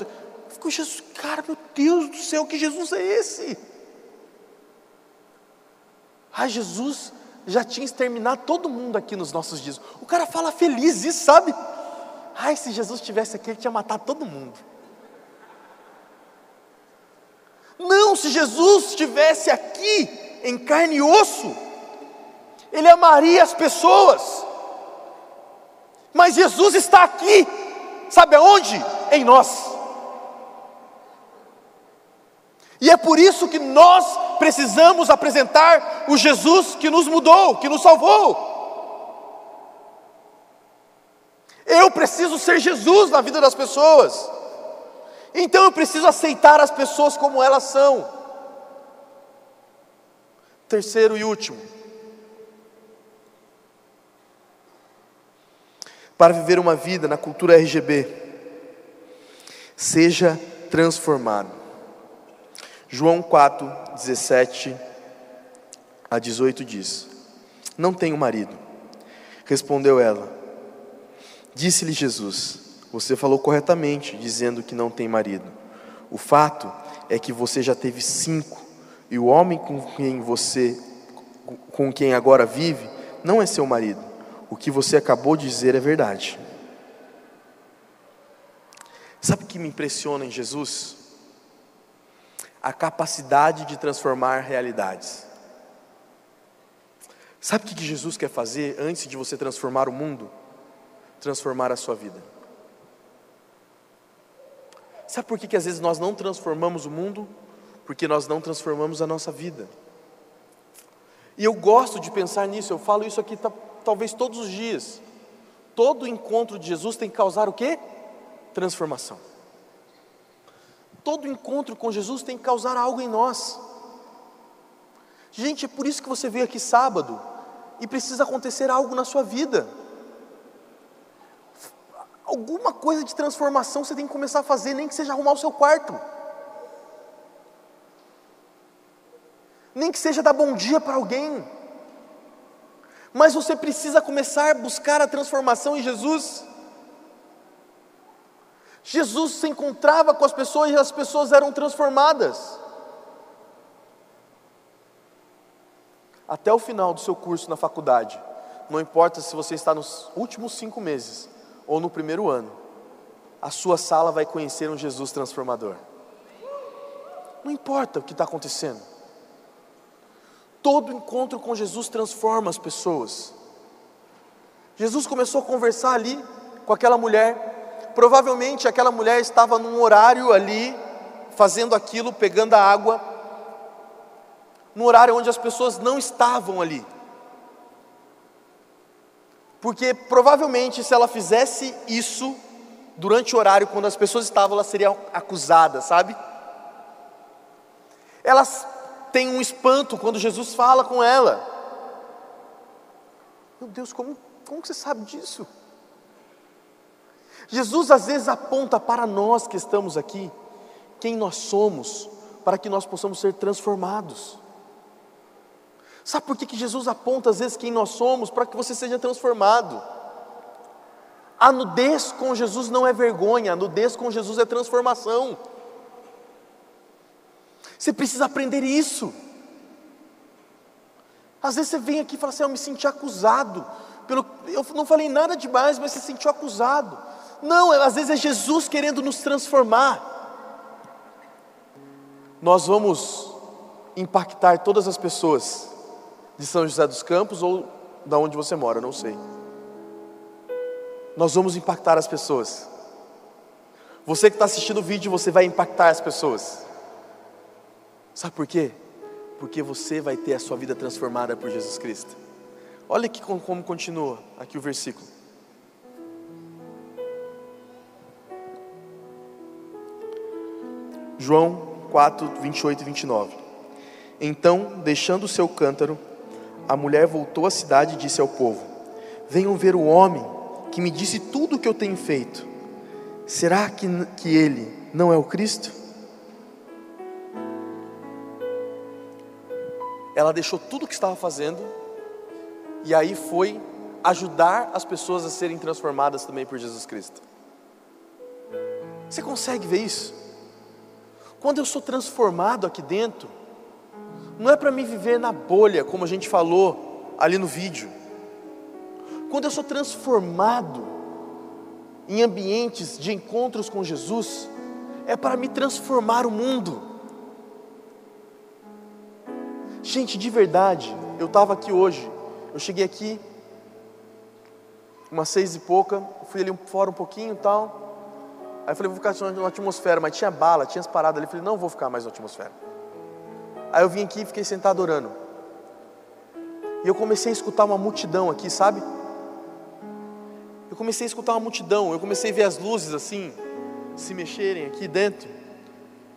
Ficou Jesus, cara, meu Deus do céu, que Jesus é esse? Ah, Jesus já tinha exterminado todo mundo aqui nos nossos dias. O cara fala feliz isso, sabe? Ai, se Jesus estivesse aqui, ele tinha matado todo mundo. Não, se Jesus estivesse aqui, em carne e osso, ele amaria as pessoas. Mas Jesus está aqui, sabe aonde? Em nós. E é por isso que nós precisamos apresentar o Jesus que nos mudou, que nos salvou. Eu preciso ser Jesus na vida das pessoas. Então eu preciso aceitar as pessoas como elas são. Terceiro e último. Para viver uma vida na cultura RGB, seja transformado. João 4, 17 a 18 diz: Não tenho marido. Respondeu ela. Disse-lhe Jesus: Você falou corretamente, dizendo que não tem marido. O fato é que você já teve cinco, e o homem com quem você, com quem agora vive, não é seu marido. O que você acabou de dizer é verdade. Sabe o que me impressiona em Jesus? A capacidade de transformar realidades. Sabe o que Jesus quer fazer antes de você transformar o mundo? Transformar a sua vida. Sabe por que, que às vezes nós não transformamos o mundo? Porque nós não transformamos a nossa vida. E eu gosto de pensar nisso, eu falo isso aqui talvez todos os dias. Todo encontro de Jesus tem que causar o quê? Transformação todo encontro com Jesus tem que causar algo em nós. Gente, é por isso que você veio aqui sábado e precisa acontecer algo na sua vida. Alguma coisa de transformação você tem que começar a fazer, nem que seja arrumar o seu quarto. Nem que seja dar bom dia para alguém. Mas você precisa começar a buscar a transformação em Jesus. Jesus se encontrava com as pessoas e as pessoas eram transformadas. Até o final do seu curso na faculdade, não importa se você está nos últimos cinco meses ou no primeiro ano, a sua sala vai conhecer um Jesus transformador. Não importa o que está acontecendo. Todo encontro com Jesus transforma as pessoas. Jesus começou a conversar ali com aquela mulher Provavelmente aquela mulher estava num horário ali, fazendo aquilo, pegando a água, no horário onde as pessoas não estavam ali. Porque provavelmente se ela fizesse isso durante o horário quando as pessoas estavam, ela seria acusada, sabe? Elas têm um espanto quando Jesus fala com ela. Meu Deus, como, como você sabe disso? Jesus às vezes aponta para nós que estamos aqui, quem nós somos, para que nós possamos ser transformados. Sabe por que, que Jesus aponta às vezes quem nós somos? Para que você seja transformado. A nudez com Jesus não é vergonha, a nudez com Jesus é transformação. Você precisa aprender isso. Às vezes você vem aqui e fala assim: Eu me senti acusado. Pelo, eu não falei nada demais, mas você se sentiu acusado. Não, às vezes é Jesus querendo nos transformar. Nós vamos impactar todas as pessoas de São José dos Campos ou da onde você mora, não sei. Nós vamos impactar as pessoas. Você que está assistindo o vídeo, você vai impactar as pessoas. Sabe por quê? Porque você vai ter a sua vida transformada por Jesus Cristo. Olha aqui como continua aqui o versículo. João 4, 28 e 29. Então, deixando o seu cântaro, a mulher voltou à cidade e disse ao povo: Venham ver o homem que me disse tudo o que eu tenho feito. Será que, que ele não é o Cristo? Ela deixou tudo o que estava fazendo e aí foi ajudar as pessoas a serem transformadas também por Jesus Cristo. Você consegue ver isso? Quando eu sou transformado aqui dentro, não é para me viver na bolha, como a gente falou ali no vídeo. Quando eu sou transformado em ambientes de encontros com Jesus, é para me transformar o mundo. Gente, de verdade, eu estava aqui hoje eu cheguei aqui, umas seis e pouca, fui ali fora um pouquinho e tal. Aí eu falei, vou ficar na atmosfera, mas tinha bala, tinha as paradas ali. Eu falei, não vou ficar mais na atmosfera. Aí eu vim aqui e fiquei sentado orando. E eu comecei a escutar uma multidão aqui, sabe? Eu comecei a escutar uma multidão, eu comecei a ver as luzes assim, se mexerem aqui dentro.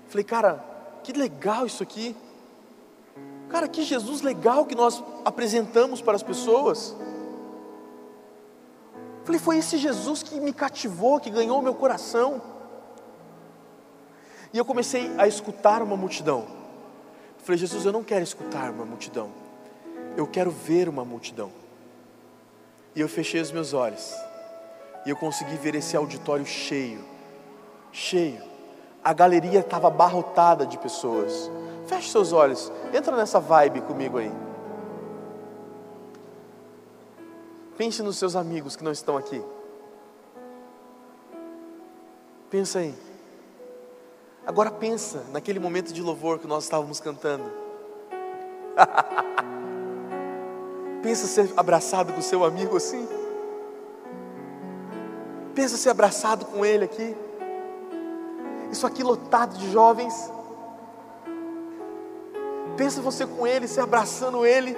Falei, cara, que legal isso aqui. Cara, que Jesus legal que nós apresentamos para as pessoas. Falei, foi esse Jesus que me cativou, que ganhou meu coração. E eu comecei a escutar uma multidão. Falei, Jesus, eu não quero escutar uma multidão, eu quero ver uma multidão. E eu fechei os meus olhos, e eu consegui ver esse auditório cheio, cheio. A galeria estava abarrotada de pessoas. Feche seus olhos, entra nessa vibe comigo aí. Pense nos seus amigos que não estão aqui. Pensa aí. Agora pensa naquele momento de louvor que nós estávamos cantando. pensa ser abraçado com seu amigo assim. Pensa ser abraçado com ele aqui. Isso aqui lotado de jovens. Pensa você com ele, se abraçando ele.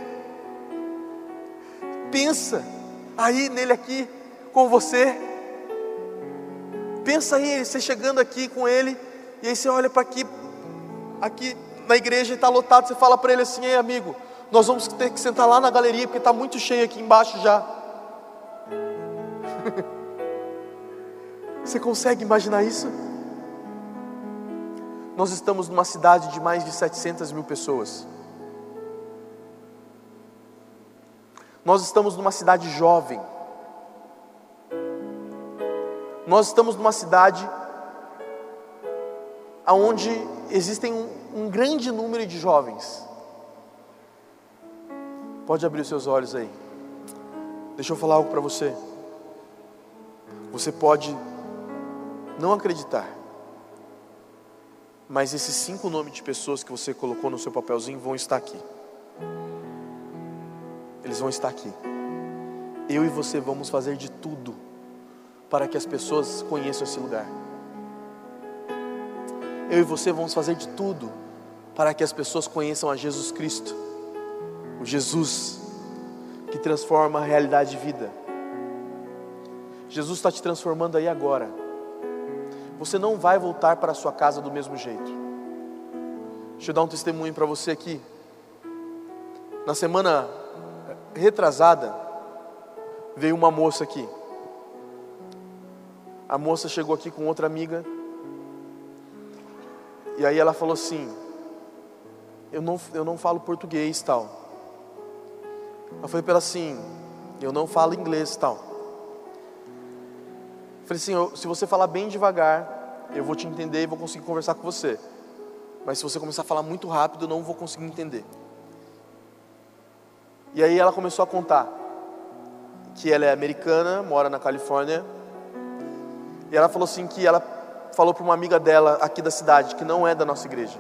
Pensa aí nele aqui com você. Pensa aí, você chegando aqui com ele, e aí você olha para aqui, aqui na igreja está lotado, você fala para ele assim, ei amigo, nós vamos ter que sentar lá na galeria, porque está muito cheio aqui embaixo já. você consegue imaginar isso? Nós estamos numa cidade de mais de 700 mil pessoas. Nós estamos numa cidade jovem. Nós estamos numa cidade onde existem um, um grande número de jovens. Pode abrir os seus olhos aí. Deixa eu falar algo para você. Você pode não acreditar mas esses cinco nomes de pessoas que você colocou no seu papelzinho vão estar aqui. Eles vão estar aqui. Eu e você vamos fazer de tudo para que as pessoas conheçam esse lugar. Eu e você vamos fazer de tudo para que as pessoas conheçam a Jesus Cristo, o Jesus que transforma a realidade de vida. Jesus está te transformando aí agora você não vai voltar para a sua casa do mesmo jeito. Deixa eu dar um testemunho para você aqui. Na semana retrasada, veio uma moça aqui. A moça chegou aqui com outra amiga. E aí ela falou assim: Eu não, eu não falo português tal. Eu falei para ela assim: Eu não falo inglês tal. Falei assim: se você falar bem devagar, eu vou te entender e vou conseguir conversar com você. Mas se você começar a falar muito rápido, eu não vou conseguir entender. E aí ela começou a contar que ela é americana, mora na Califórnia. E ela falou assim que ela falou para uma amiga dela aqui da cidade, que não é da nossa igreja.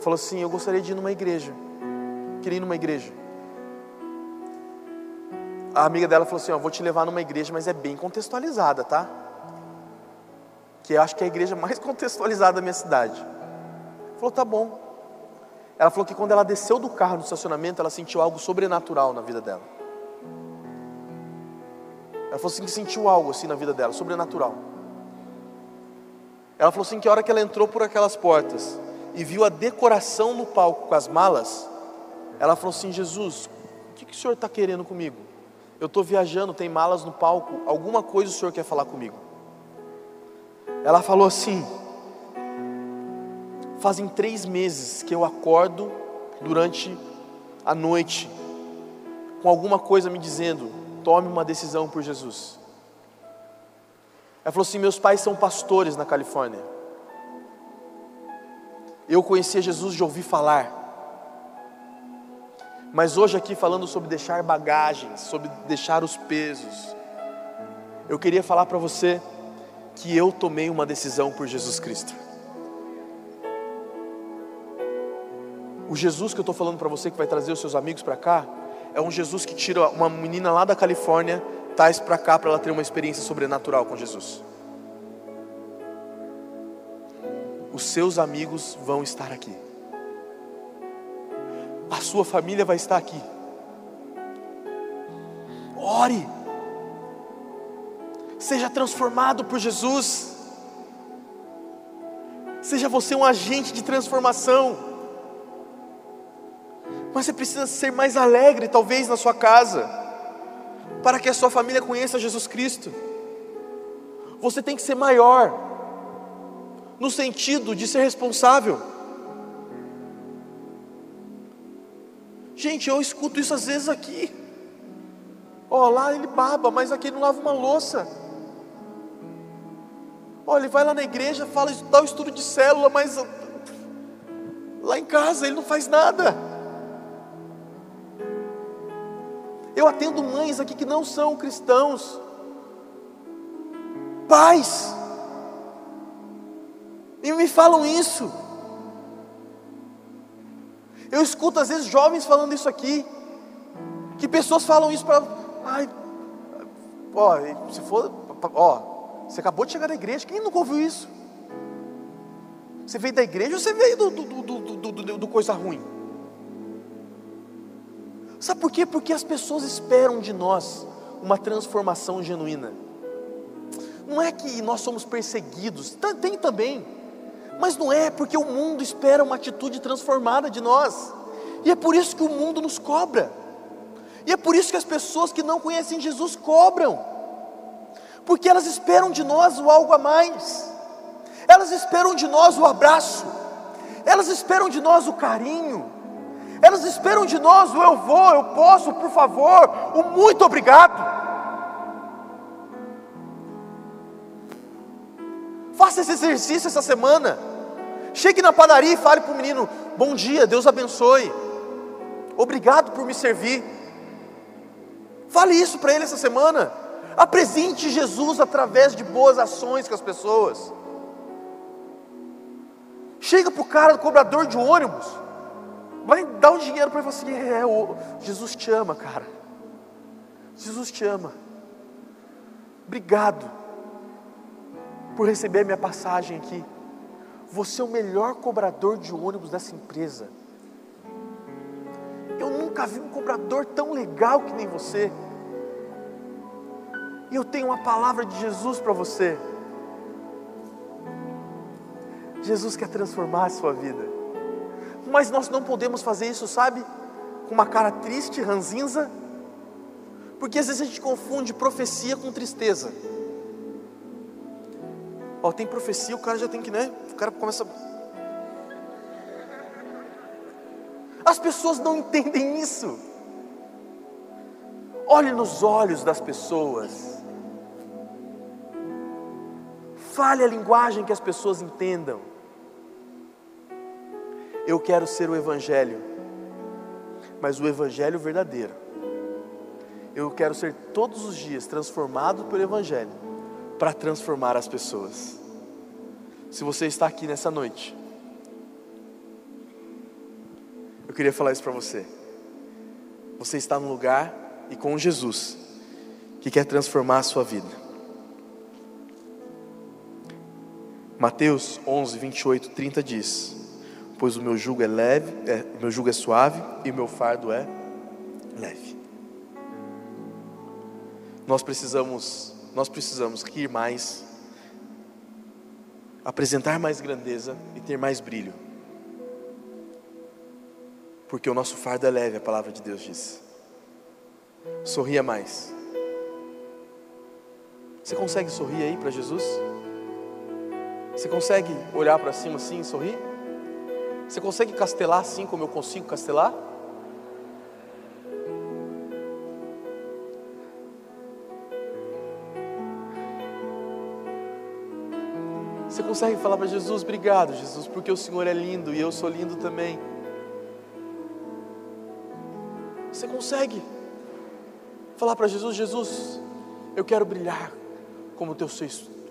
Falou assim: "Eu gostaria de ir numa igreja. Queria ir numa igreja." A amiga dela falou assim: "Ó, vou te levar numa igreja, mas é bem contextualizada, tá?" Que eu acho que é a igreja mais contextualizada da minha cidade. Falou: "Tá bom." Ela falou que quando ela desceu do carro no estacionamento, ela sentiu algo sobrenatural na vida dela. Ela falou assim que sentiu algo assim na vida dela, sobrenatural. Ela falou assim que a hora que ela entrou por aquelas portas e viu a decoração no palco com as malas, ela falou assim: Jesus, o que, que o senhor está querendo comigo? Eu estou viajando, tem malas no palco, alguma coisa o senhor quer falar comigo? Ela falou assim: Fazem três meses que eu acordo durante a noite com alguma coisa me dizendo: tome uma decisão por Jesus. Ela falou assim: meus pais são pastores na Califórnia. Eu conhecia Jesus de ouvir falar. Mas hoje aqui falando sobre deixar bagagens, sobre deixar os pesos, eu queria falar para você que eu tomei uma decisão por Jesus Cristo. O Jesus que eu estou falando para você que vai trazer os seus amigos para cá, é um Jesus que tira uma menina lá da Califórnia, traz para cá para ela ter uma experiência sobrenatural com Jesus. Os seus amigos vão estar aqui. A sua família vai estar aqui. Ore. Seja transformado por Jesus. Seja você um agente de transformação. Mas você precisa ser mais alegre, talvez, na sua casa, para que a sua família conheça Jesus Cristo. Você tem que ser maior, no sentido de ser responsável. Gente, eu escuto isso às vezes aqui. Ó, lá ele baba, mas aqui ele não lava uma louça. Ó, ele vai lá na igreja, fala, dá o estudo de célula, mas lá em casa ele não faz nada. Eu atendo mães aqui que não são cristãos, pais, e me falam isso. Eu escuto às vezes jovens falando isso aqui, que pessoas falam isso para, ai, ó, se for, ó, você acabou de chegar da igreja, quem nunca ouviu isso? Você veio da igreja ou você veio do, do, do, do, do coisa ruim? Sabe por quê? Porque as pessoas esperam de nós uma transformação genuína. Não é que nós somos perseguidos, tem também, mas não é porque o mundo espera uma atitude transformada de nós, e é por isso que o mundo nos cobra, e é por isso que as pessoas que não conhecem Jesus cobram, porque elas esperam de nós o algo a mais, elas esperam de nós o abraço, elas esperam de nós o carinho, elas esperam de nós o eu vou, eu posso, por favor, o muito obrigado. Faça esse exercício essa semana. Chegue na padaria e fale para o menino: Bom dia, Deus abençoe. Obrigado por me servir. Fale isso para ele essa semana. Apresente Jesus através de boas ações com as pessoas. Chega para o cara do cobrador de ônibus vai dar o dinheiro para fala assim: é, o, Jesus te ama, cara. Jesus te ama. Obrigado por receber a minha passagem aqui. Você é o melhor cobrador de ônibus dessa empresa. Eu nunca vi um cobrador tão legal que nem você. E eu tenho uma palavra de Jesus para você. Jesus quer transformar a sua vida. Mas nós não podemos fazer isso, sabe? Com uma cara triste, ranzinza. Porque às vezes a gente confunde profecia com tristeza. Ó, tem profecia, o cara já tem que, né? O cara começa. As pessoas não entendem isso. Olhe nos olhos das pessoas. Fale a linguagem que as pessoas entendam. Eu quero ser o Evangelho mas o Evangelho verdadeiro. Eu quero ser todos os dias transformado pelo Evangelho para transformar as pessoas. Se você está aqui nessa noite, eu queria falar isso para você. Você está no lugar e com Jesus que quer transformar a sua vida. Mateus 11, 28, 30 diz: Pois o meu jugo é leve, é, o meu jugo é suave e o meu fardo é leve. Nós precisamos, nós precisamos rir mais, apresentar mais grandeza e ter mais brilho. Porque o nosso fardo é leve, a palavra de Deus diz. Sorria mais. Você consegue sorrir aí para Jesus? Você consegue olhar para cima assim e sorrir? Você consegue castelar assim como eu consigo castelar? Você consegue falar para Jesus, obrigado, Jesus, porque o Senhor é lindo e eu sou lindo também. Você consegue falar para Jesus, Jesus, eu quero brilhar como teu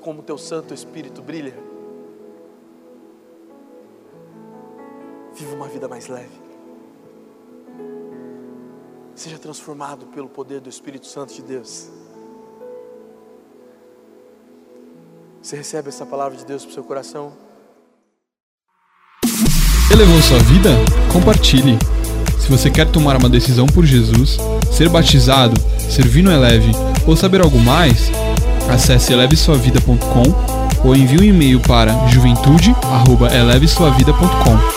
como teu Santo Espírito brilha. Viva uma vida mais leve. Seja transformado pelo poder do Espírito Santo de Deus. Você recebe essa palavra de Deus para o seu coração? Elevou sua vida? Compartilhe. Se você quer tomar uma decisão por Jesus, ser batizado, servir no Eleve ou saber algo mais, acesse elevesuavida.com ou envie um e-mail para juventude@elevesuavida.com.